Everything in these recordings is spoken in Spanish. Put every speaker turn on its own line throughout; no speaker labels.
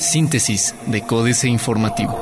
Síntesis de Códice Informativo.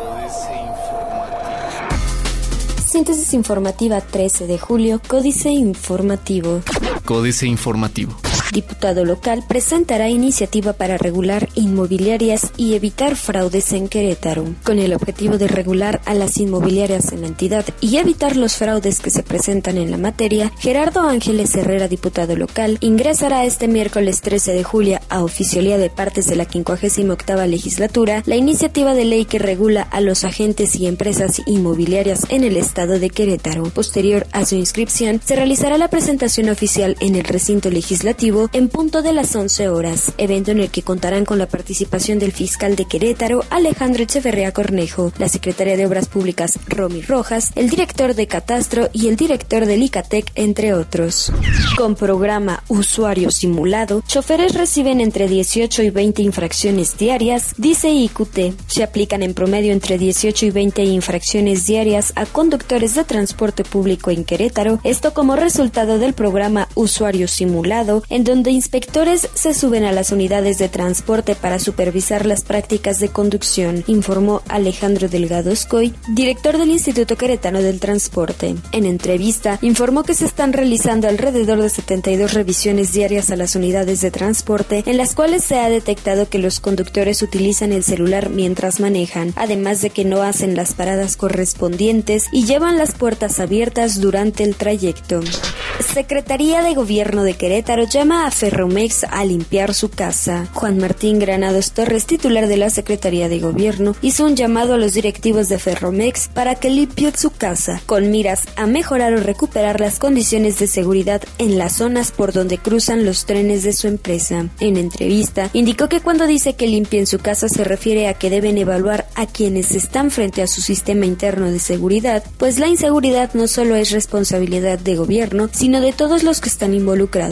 Síntesis informativa 13 de julio, Códice Informativo.
Códice Informativo.
Diputado local presentará iniciativa para regular inmobiliarias y evitar fraudes en Querétaro, con el objetivo de regular a las inmobiliarias en la entidad y evitar los fraudes que se presentan en la materia. Gerardo Ángeles Herrera, diputado local, ingresará este miércoles 13 de julio a oficialía de partes de la 58 legislatura la iniciativa de ley que regula a los agentes y empresas inmobiliarias en el estado de Querétaro. Posterior a su inscripción, se realizará la presentación oficial en el recinto legislativo en punto de las 11 horas, evento en el que contarán con la participación del fiscal de Querétaro, Alejandro Echeverría Cornejo, la secretaria de Obras Públicas, Romy Rojas, el director de Catastro y el director del ICATEC, entre otros. Con programa Usuario Simulado, choferes reciben entre 18 y 20 infracciones diarias, dice IQT. Se aplican en promedio entre 18 y 20 infracciones diarias a conductores de transporte público en Querétaro, esto como resultado del programa Usuario Simulado, en donde inspectores se suben a las unidades de transporte para supervisar las prácticas de conducción, informó Alejandro Delgado Escoy, director del Instituto Queretano del Transporte. En entrevista, informó que se están realizando alrededor de 72 revisiones diarias a las unidades de transporte, en las cuales se ha detectado que los conductores utilizan el celular mientras manejan, además de que no hacen las paradas correspondientes y llevan las puertas abiertas durante el trayecto. Secretaría de Gobierno de Querétaro llama a Ferromex a limpiar su casa. Juan Martín Granados Torres, titular de la Secretaría de Gobierno, hizo un llamado a los directivos de Ferromex para que limpien su casa, con miras a mejorar o recuperar las condiciones de seguridad en las zonas por donde cruzan los trenes de su empresa. En entrevista, indicó que cuando dice que limpien su casa se refiere a que deben evaluar a quienes están frente a su sistema interno de seguridad, pues la inseguridad no solo es responsabilidad de gobierno, sino de todos los que están involucrados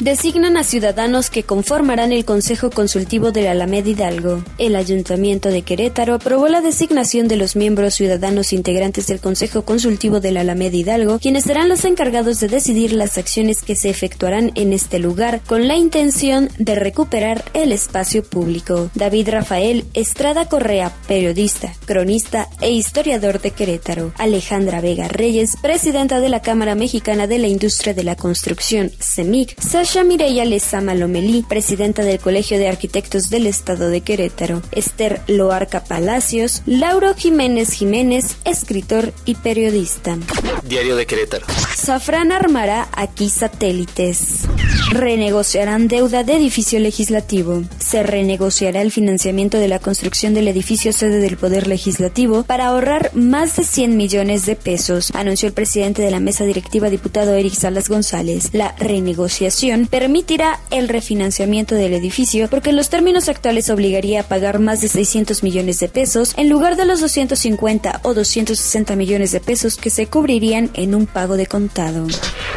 designan a ciudadanos que conformarán el Consejo Consultivo de la Alameda Hidalgo. El Ayuntamiento de Querétaro aprobó la designación de los miembros ciudadanos integrantes del Consejo Consultivo de la Alameda Hidalgo, quienes serán los encargados de decidir las acciones que se efectuarán en este lugar con la intención de recuperar el espacio público. David Rafael Estrada Correa, periodista, cronista e historiador de Querétaro. Alejandra Vega Reyes, presidenta de la Cámara Mexicana de la Industria de la Construcción, CEMIC, Sasha Mireya Lezama Lomelí, presidenta del Colegio de Arquitectos del Estado de Querétaro, Esther Loarca Palacios, Lauro Jiménez Jiménez, escritor y periodista.
Diario de Querétaro.
Safran armará aquí satélites. Renegociarán deuda de edificio legislativo. Se renegociará el financiamiento de la construcción del edificio sede del Poder Legislativo para ahorrar más de 100 millones de pesos, anunció el presidente de la mesa directiva, diputado Eric Salas González. La renegociación permitirá el refinanciamiento del edificio porque en los términos actuales obligaría a pagar más de 600 millones de pesos en lugar de los 250 o 260 millones de pesos que se cubrirían en un pago de contado.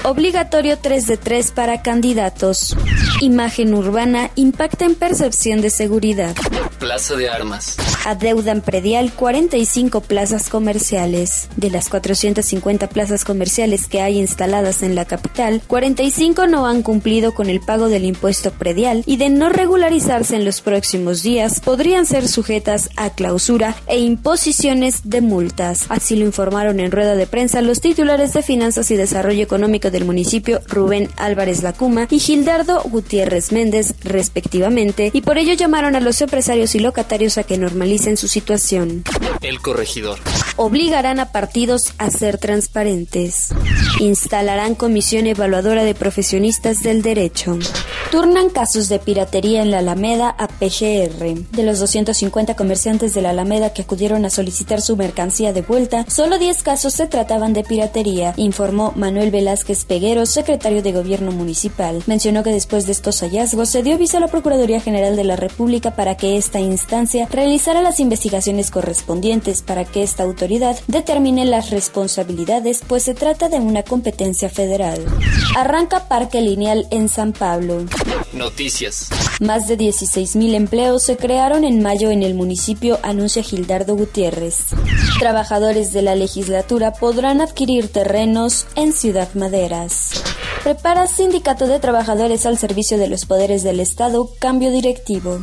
Obligatorio 3 de 3 para candidatos. Imagen urbana impacta en percepción de seguridad.
Plaza de Armas.
Adeudan predial 45 plazas comerciales. De las 450 plazas comerciales que hay instaladas en la capital, 45 no han cumplido con el pago del impuesto predial y de no regularizarse en los próximos días, podrían ser sujetas a clausura e imposiciones de multas. Así lo informaron en rueda de prensa los titulares de Finanzas y Desarrollo Económico del municipio Rubén Álvarez Lacuma y Gildardo Gutiérrez Méndez, respectivamente, y por ello llamaron a los empresarios y locatarios a que normalicen su situación.
El corregidor.
Obligarán a partidos a ser transparentes. Instalarán comisión evaluadora de profesionistas del derecho. Turnan casos de piratería en la Alameda a PGR. De los 250 comerciantes de la Alameda que acudieron a solicitar su mercancía de vuelta, solo 10 casos se trataban de piratería, informó Manuel Velázquez Peguero, secretario de Gobierno Municipal. Mencionó que después de estos hallazgos se dio aviso a la Procuraduría General de la República para que esta instancia realizara las investigaciones correspondientes para que esta autoridad determine las responsabilidades, pues se trata de una competencia federal. Arranca Parque Lineal en San Pablo.
Noticias.
Más de 16.000 empleos se crearon en mayo en el municipio, anuncia Gildardo Gutiérrez. Trabajadores de la legislatura podrán adquirir terrenos en Ciudad Maderas. Prepara Sindicato de Trabajadores al servicio de los poderes del Estado, cambio directivo.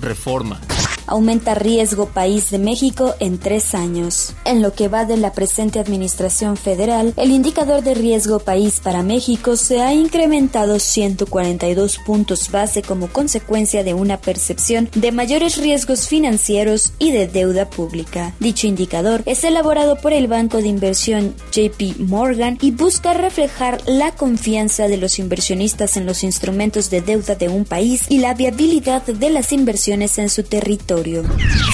Reforma
aumenta riesgo país de México en tres años. En lo que va de la presente administración federal, el indicador de riesgo país para México se ha incrementado 142 puntos base como consecuencia de una percepción de mayores riesgos financieros y de deuda pública. Dicho indicador es elaborado por el banco de inversión JP Morgan y busca reflejar la confianza de los inversionistas en los instrumentos de deuda de un país y la viabilidad de las inversiones en su territorio.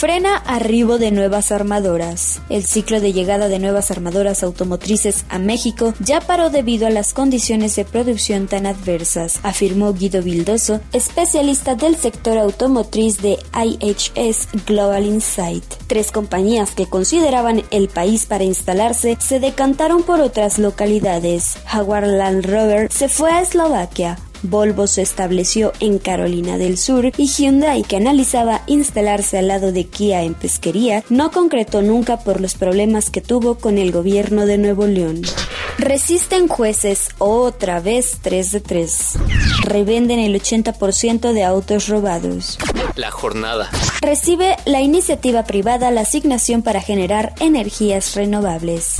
Frena arribo de nuevas armadoras. El ciclo de llegada de nuevas armadoras automotrices a México ya paró debido a las condiciones de producción tan adversas, afirmó Guido Vildoso, especialista del sector automotriz de IHS Global Insight. Tres compañías que consideraban el país para instalarse se decantaron por otras localidades. Jaguar Land Rover se fue a Eslovaquia, Volvo se estableció en Carolina del Sur y Hyundai, que analizaba instalarse al lado de Kia en pesquería, no concretó nunca por los problemas que tuvo con el gobierno de Nuevo León. Resisten jueces otra vez 3 de 3. Revenden el 80% de autos robados.
La jornada.
Recibe la iniciativa privada la asignación para generar energías renovables.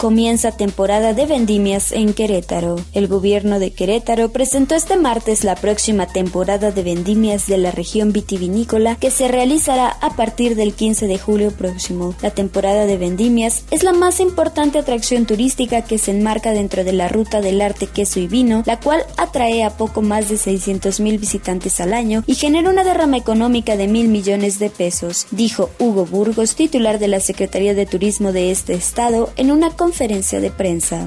Comienza temporada de vendimias en Querétaro. El gobierno de Querétaro presentó este martes la próxima temporada de vendimias de la región vitivinícola que se realizará a partir del 15 de julio próximo. La temporada de vendimias es la más importante atracción turística que se enmarca dentro de la ruta del arte, queso y vino, la cual atrae a poco más de 600 mil visitantes al año y genera una derrama económica de mil millones de pesos, dijo Hugo Burgos, titular de la Secretaría de Turismo de este estado, en una conferencia de prensa.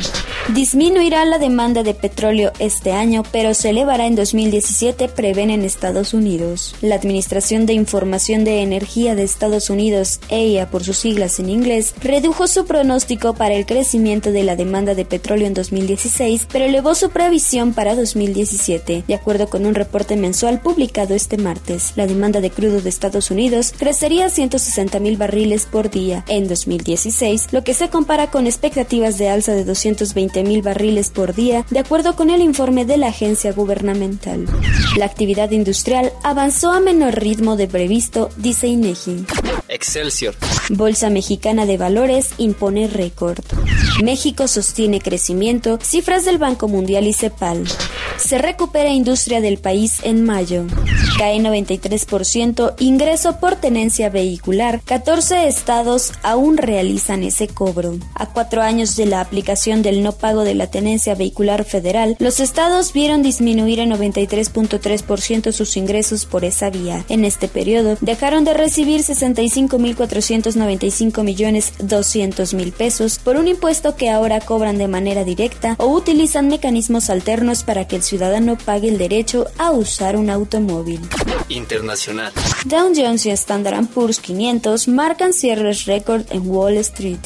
Disminuirá la demanda de petróleo este año, pero se elevará en 2017, prevén en Estados Unidos. La Administración de Información de Energía de Estados Unidos, EIA por sus siglas en inglés, redujo su pronóstico para el crecimiento de la demanda de petróleo en 2016, pero elevó su previsión para 2017. De acuerdo con un reporte mensual publicado este martes, la demanda de crudo de Estados Unidos crecería a 160 mil barriles por día en 2016, lo que se compara con expectativas de alza de 220 mil barriles por día, de acuerdo con el informe de la agencia gubernamental. La actividad industrial avanzó a menor ritmo de previsto, dice INEGI.
Excelsior.
Bolsa Mexicana de Valores impone récord. México sostiene crecimiento, cifras del Banco Mundial y CEPAL. Se recupera industria del país en mayo. Cae 93% ingreso por tenencia vehicular. 14 estados aún realizan ese cobro. A cuatro años de la aplicación del no pago de la tenencia vehicular federal, los estados vieron disminuir en 93.3% sus ingresos por esa vía. En este periodo, dejaron de recibir 65.495 millones 200 mil pesos por un impuesto que ahora cobran de manera directa o utilizan mecanismos alternos para que el ciudadano pague el derecho a usar un automóvil.
Internacional.
Dow Jones y Standard Poor's 500 marcan cierres récord en Wall Street.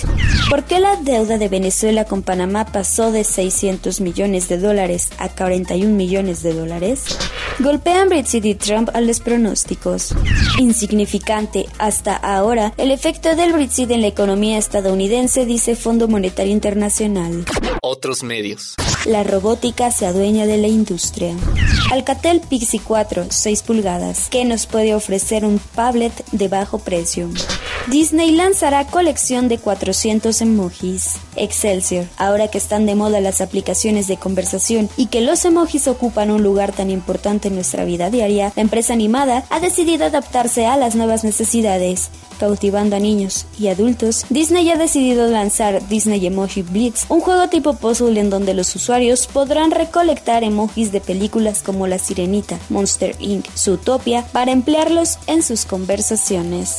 ¿Por qué la deuda de Venezuela con Panamá pasó de 600 millones de dólares a 41 millones de dólares? Golpean Brexit y Trump a los pronósticos. Insignificante hasta ahora el efecto del Brexit en la economía estadounidense, dice Fondo Monetario Internacional.
Otros medios.
La robótica se adueña de la industria. Alcatel Pixie 4, 6 pulgadas, que nos puede ofrecer un tablet de bajo precio. Disney lanzará colección de 400 emojis. Excelsior, ahora que están de moda las aplicaciones de conversación y que los emojis ocupan un lugar tan importante en nuestra vida diaria, la empresa animada ha decidido adaptarse a las nuevas necesidades cautivando a niños y adultos, Disney ha decidido lanzar Disney Emoji Blitz, un juego tipo puzzle en donde los usuarios podrán recolectar emojis de películas como La Sirenita, Monster Inc., Zootopia, para emplearlos en sus conversaciones.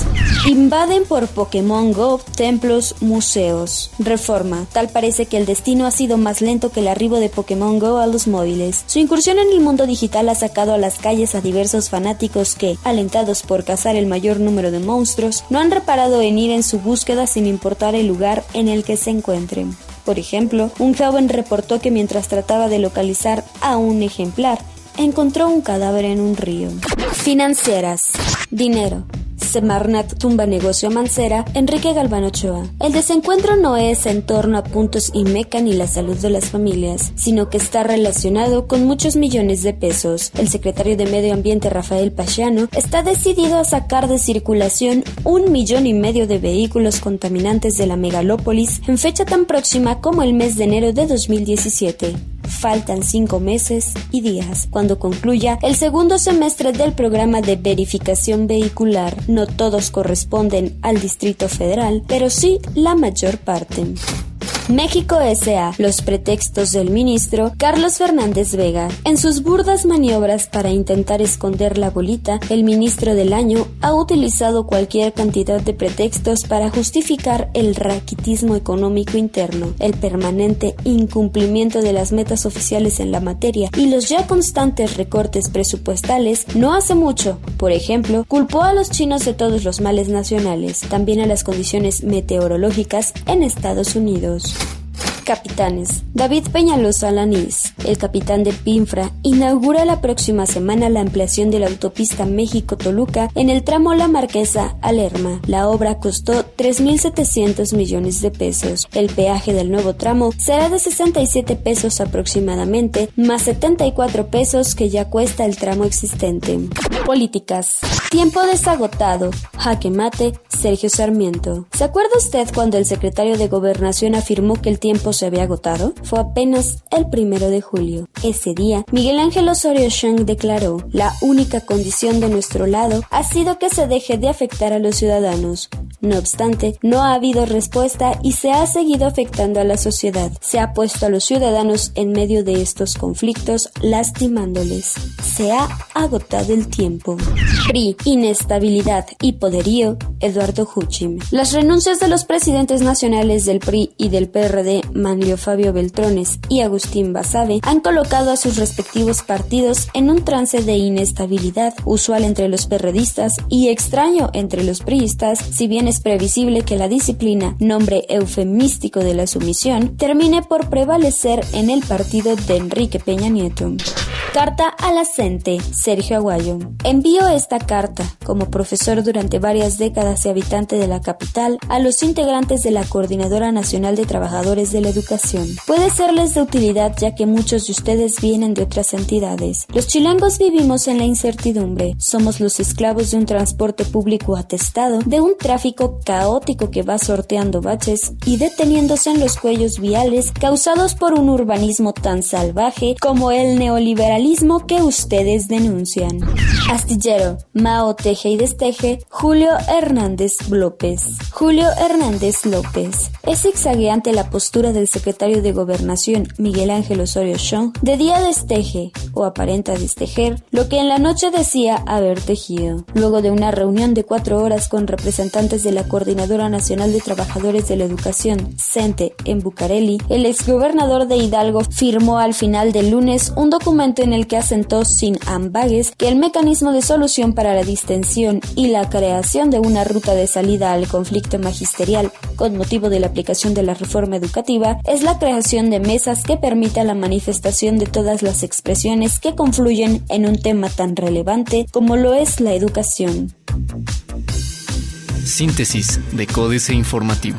Invaden por Pokémon Go templos, museos. Reforma. Tal parece que el destino ha sido más lento que el arribo de Pokémon Go a los móviles. Su incursión en el mundo digital ha sacado a las calles a diversos fanáticos que, alentados por cazar el mayor número de monstruos, no han reparado en ir en su búsqueda sin importar el lugar en el que se encuentren. Por ejemplo, un joven reportó que mientras trataba de localizar a un ejemplar, encontró un cadáver en un río. Financieras. Dinero Semarnat tumba negocio Mancera, Enrique Galván Ochoa. El desencuentro no es en torno a puntos y meca ni la salud de las familias, sino que está relacionado con muchos millones de pesos. El secretario de Medio Ambiente Rafael Pachiano está decidido a sacar de circulación un millón y medio de vehículos contaminantes de la megalópolis en fecha tan próxima como el mes de enero de 2017. Faltan cinco meses y días cuando concluya el segundo semestre del programa de verificación vehicular. No todos corresponden al Distrito Federal, pero sí la mayor parte. México S.A. Los pretextos del ministro Carlos Fernández Vega. En sus burdas maniobras para intentar esconder la bolita, el ministro del año ha utilizado cualquier cantidad de pretextos para justificar el raquitismo económico interno, el permanente incumplimiento de las metas oficiales en la materia y los ya constantes recortes presupuestales. No hace mucho, por ejemplo, culpó a los chinos de todos los males nacionales, también a las condiciones meteorológicas en Estados Unidos. Capitanes. David Peñalosa Alanís, el capitán de Pinfra, inaugura la próxima semana la ampliación de la autopista México-Toluca en el tramo La Marquesa a Lerma. La obra costó 3.700 millones de pesos. El peaje del nuevo tramo será de 67 pesos aproximadamente, más 74 pesos que ya cuesta el tramo existente. Políticas. Tiempo desagotado. Jaque mate. Sergio Sarmiento. ¿Se acuerda usted cuando el secretario de Gobernación afirmó que el tiempo se había agotado? Fue apenas el primero de julio. Ese día, Miguel Ángel Osorio Chang declaró, la única condición de nuestro lado ha sido que se deje de afectar a los ciudadanos. No obstante, no ha habido respuesta y se ha seguido afectando a la sociedad. Se ha puesto a los ciudadanos en medio de estos conflictos, lastimándoles. Se ha agotado el tiempo. PRI, inestabilidad y poderío, Eduardo Huchim. Las renuncias de los presidentes nacionales del PRI y del PRD, Manlio Fabio Beltrones y Agustín Basabe, han colocado a sus respectivos partidos en un trance de inestabilidad usual entre los perredistas y extraño entre los priistas, si bien es previsible que la disciplina, nombre eufemístico de la sumisión, termine por prevalecer en el partido de Enrique Peña Nieto. Carta a la Sergio Aguayo. Envío esta carta, como profesor durante varias décadas y habitante de la capital, a los integrantes de la Coordinadora Nacional de Trabajadores de la Educación. Puede serles de utilidad ya que muchos de ustedes vienen de otras entidades. Los chilangos vivimos en la incertidumbre. Somos los esclavos de un transporte público atestado, de un tráfico caótico que va sorteando baches y deteniéndose en los cuellos viales causados por un urbanismo tan salvaje como el que ustedes denuncian. Astillero, Mao Teje y Desteje, Julio Hernández López. Julio Hernández López. Es zigzagueante la postura del secretario de Gobernación, Miguel Ángel Osorio Chong, de día desteje, o aparenta destejer, lo que en la noche decía haber tejido. Luego de una reunión de cuatro horas con representantes de la Coordinadora Nacional de Trabajadores de la Educación, CENTE, en Bucareli, el exgobernador de Hidalgo firmó al final del lunes un documento en el que asentó sin ambagues que el mecanismo de solución para la distensión y la creación de una ruta de salida al conflicto magisterial con motivo de la aplicación de la reforma educativa es la creación de mesas que permitan la manifestación de todas las expresiones que confluyen en un tema tan relevante como lo es la educación.
Síntesis de Códice Informativo.